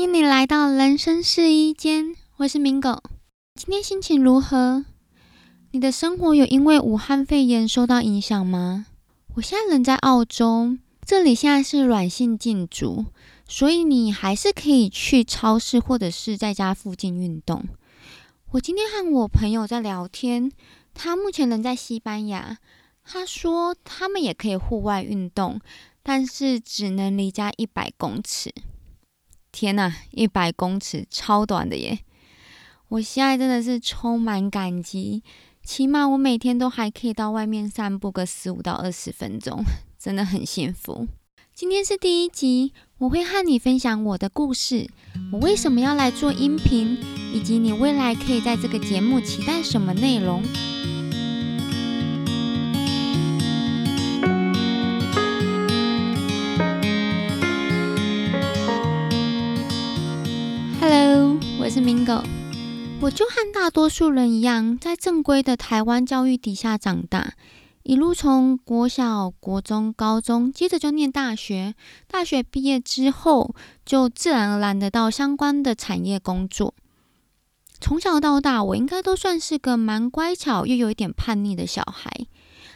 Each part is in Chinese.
欢迎你来到人生试衣间，我是明狗。今天心情如何？你的生活有因为武汉肺炎受到影响吗？我现在人在澳洲，这里现在是软性禁足，所以你还是可以去超市或者是在家附近运动。我今天和我朋友在聊天，他目前人在西班牙，他说他们也可以户外运动，但是只能离家一百公尺。天呐，一百公尺超短的耶！我现在真的是充满感激，起码我每天都还可以到外面散步个十五到二十分钟，真的很幸福。今天是第一集，我会和你分享我的故事，我为什么要来做音频，以及你未来可以在这个节目期待什么内容。我就和大多数人一样，在正规的台湾教育底下长大，一路从国小、国中、高中，接着就念大学。大学毕业之后，就自然而然的到相关的产业工作。从小到大，我应该都算是个蛮乖巧又有一点叛逆的小孩。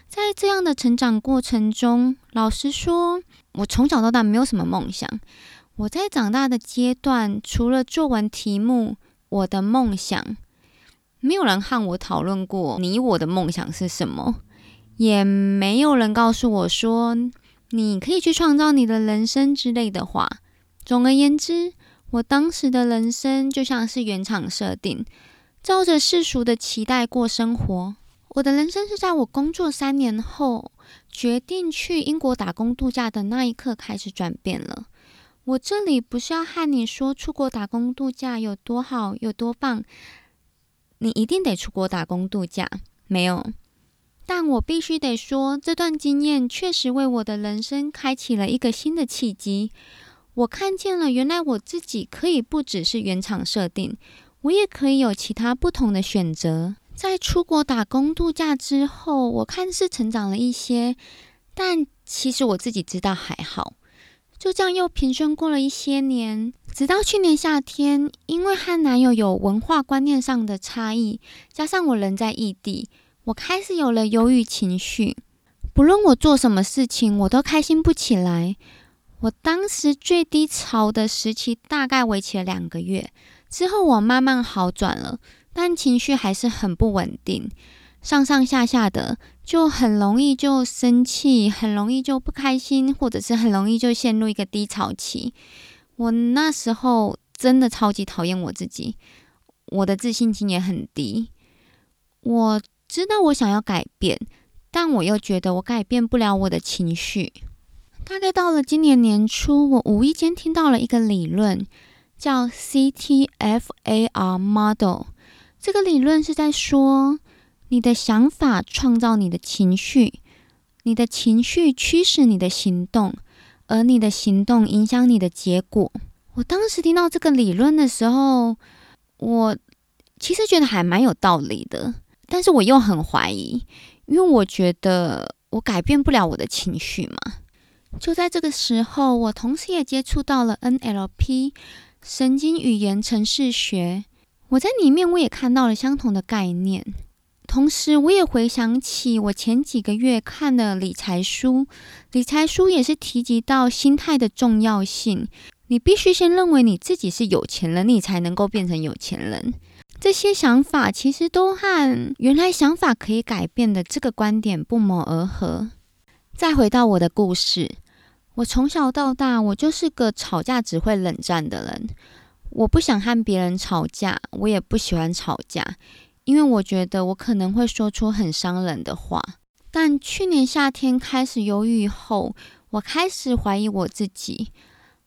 在这样的成长过程中，老实说，我从小到大没有什么梦想。我在长大的阶段，除了作文题目，我的梦想，没有人和我讨论过你我的梦想是什么，也没有人告诉我说你可以去创造你的人生之类的话。总而言之，我当时的人生就像是原厂设定，照着世俗的期待过生活。我的人生是在我工作三年后，决定去英国打工度假的那一刻开始转变了。我这里不是要和你说出国打工度假有多好、有多棒，你一定得出国打工度假，没有。但我必须得说，这段经验确实为我的人生开启了一个新的契机。我看见了，原来我自己可以不只是原厂设定，我也可以有其他不同的选择。在出国打工度假之后，我看似成长了一些，但其实我自己知道还好。就这样又平顺过了一些年，直到去年夏天，因为和男友有文化观念上的差异，加上我人在异地，我开始有了忧郁情绪。不论我做什么事情，我都开心不起来。我当时最低潮的时期大概维持了两个月，之后我慢慢好转了，但情绪还是很不稳定。上上下下的，就很容易就生气，很容易就不开心，或者是很容易就陷入一个低潮期。我那时候真的超级讨厌我自己，我的自信心也很低。我知道我想要改变，但我又觉得我改变不了我的情绪。大概到了今年年初，我无意间听到了一个理论，叫 CTFAR Model。这个理论是在说。你的想法创造你的情绪，你的情绪驱使你的行动，而你的行动影响你的结果。我当时听到这个理论的时候，我其实觉得还蛮有道理的，但是我又很怀疑，因为我觉得我改变不了我的情绪嘛。就在这个时候，我同时也接触到了 NLP 神经语言程式学，我在里面我也看到了相同的概念。同时，我也回想起我前几个月看的理财书，理财书也是提及到心态的重要性。你必须先认为你自己是有钱人，你才能够变成有钱人。这些想法其实都和原来想法可以改变的这个观点不谋而合。再回到我的故事，我从小到大，我就是个吵架只会冷战的人。我不想和别人吵架，我也不喜欢吵架。因为我觉得我可能会说出很伤人的话，但去年夏天开始忧郁后，我开始怀疑我自己，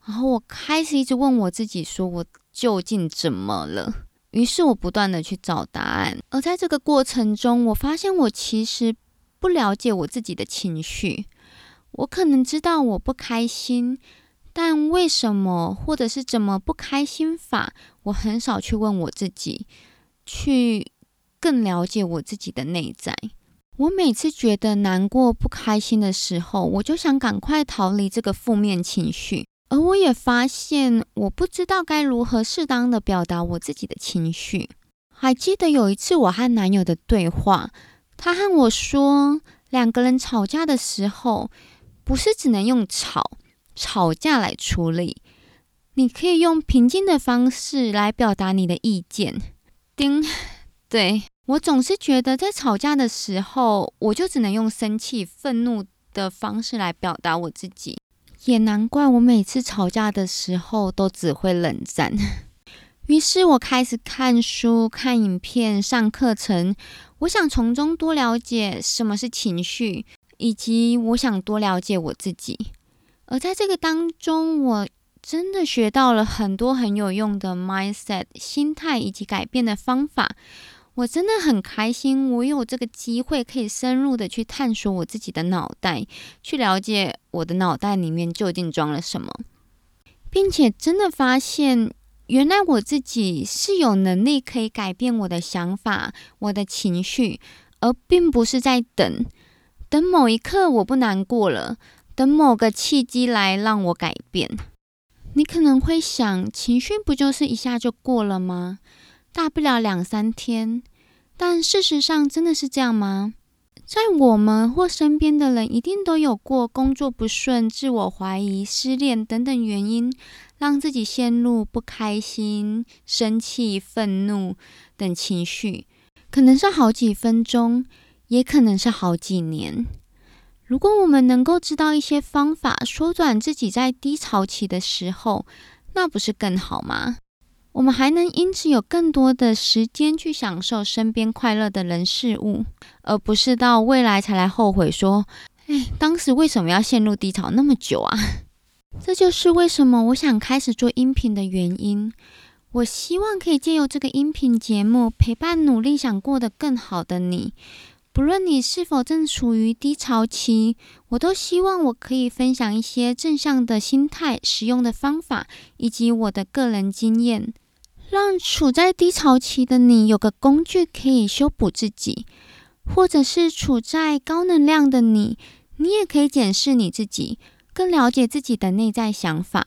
然后我开始一直问我自己，说我究竟怎么了？于是我不断的去找答案，而在这个过程中，我发现我其实不了解我自己的情绪，我可能知道我不开心，但为什么或者是怎么不开心法，我很少去问我自己，去。更了解我自己的内在。我每次觉得难过、不开心的时候，我就想赶快逃离这个负面情绪。而我也发现，我不知道该如何适当的表达我自己的情绪。还记得有一次我和男友的对话，他和我说，两个人吵架的时候，不是只能用吵吵架来处理，你可以用平静的方式来表达你的意见。丁，对我总是觉得在吵架的时候，我就只能用生气、愤怒的方式来表达我自己。也难怪我每次吵架的时候都只会冷战。于是我开始看书、看影片、上课程，我想从中多了解什么是情绪，以及我想多了解我自己。而在这个当中，我真的学到了很多很有用的 mindset 心态以及改变的方法。我真的很开心，我有这个机会可以深入的去探索我自己的脑袋，去了解我的脑袋里面究竟装了什么，并且真的发现，原来我自己是有能力可以改变我的想法、我的情绪，而并不是在等等某一刻我不难过了，等某个契机来让我改变。你可能会想，情绪不就是一下就过了吗？大不了两三天，但事实上真的是这样吗？在我们或身边的人，一定都有过工作不顺、自我怀疑、失恋等等原因，让自己陷入不开心、生气、愤怒等情绪，可能是好几分钟，也可能是好几年。如果我们能够知道一些方法，缩短自己在低潮期的时候，那不是更好吗？我们还能因此有更多的时间去享受身边快乐的人事物，而不是到未来才来后悔说：“哎，当时为什么要陷入低潮那么久啊？” 这就是为什么我想开始做音频的原因。我希望可以借由这个音频节目，陪伴努力想过得更好的你。不论你是否正处于低潮期，我都希望我可以分享一些正向的心态、实用的方法，以及我的个人经验。让处在低潮期的你有个工具可以修补自己，或者是处在高能量的你，你也可以检视你自己，更了解自己的内在想法。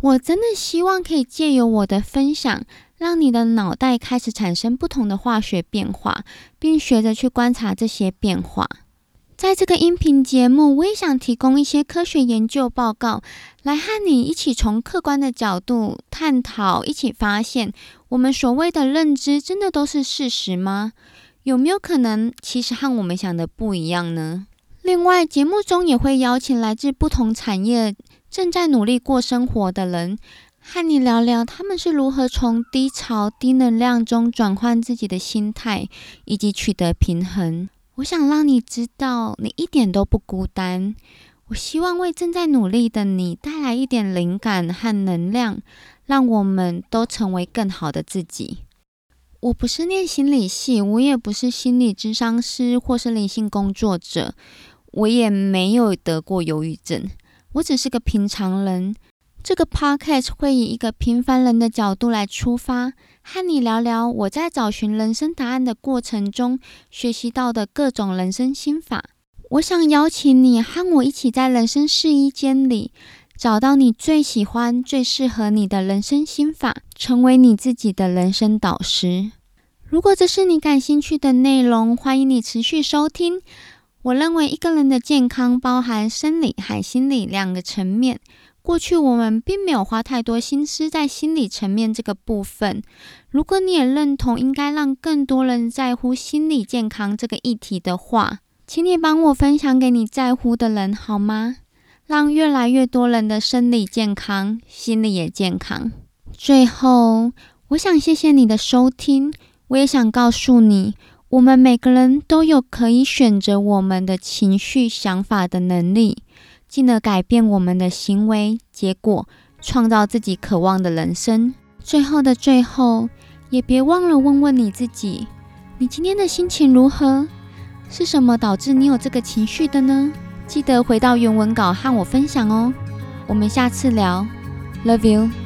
我真的希望可以借由我的分享，让你的脑袋开始产生不同的化学变化，并学着去观察这些变化。在这个音频节目，我也想提供一些科学研究报告，来和你一起从客观的角度探讨，一起发现我们所谓的认知真的都是事实吗？有没有可能其实和我们想的不一样呢？另外，节目中也会邀请来自不同产业正在努力过生活的人，和你聊聊他们是如何从低潮、低能量中转换自己的心态，以及取得平衡。我想让你知道，你一点都不孤单。我希望为正在努力的你带来一点灵感和能量，让我们都成为更好的自己。我不是念心理系，我也不是心理咨商师或是灵性工作者，我也没有得过忧郁症，我只是个平常人。这个 podcast 会以一个平凡人的角度来出发，和你聊聊我在找寻人生答案的过程中学习到的各种人生心法。我想邀请你和我一起在人生试衣间里找到你最喜欢、最适合你的人生心法，成为你自己的人生导师。如果这是你感兴趣的内容，欢迎你持续收听。我认为一个人的健康包含生理和心理两个层面。过去我们并没有花太多心思在心理层面这个部分。如果你也认同应该让更多人在乎心理健康这个议题的话，请你帮我分享给你在乎的人好吗？让越来越多人的生理健康、心理也健康。最后，我想谢谢你的收听。我也想告诉你，我们每个人都有可以选择我们的情绪、想法的能力。进而改变我们的行为结果，创造自己渴望的人生。最后的最后，也别忘了问问你自己：你今天的心情如何？是什么导致你有这个情绪的呢？记得回到原文稿和我分享哦。我们下次聊，Love you。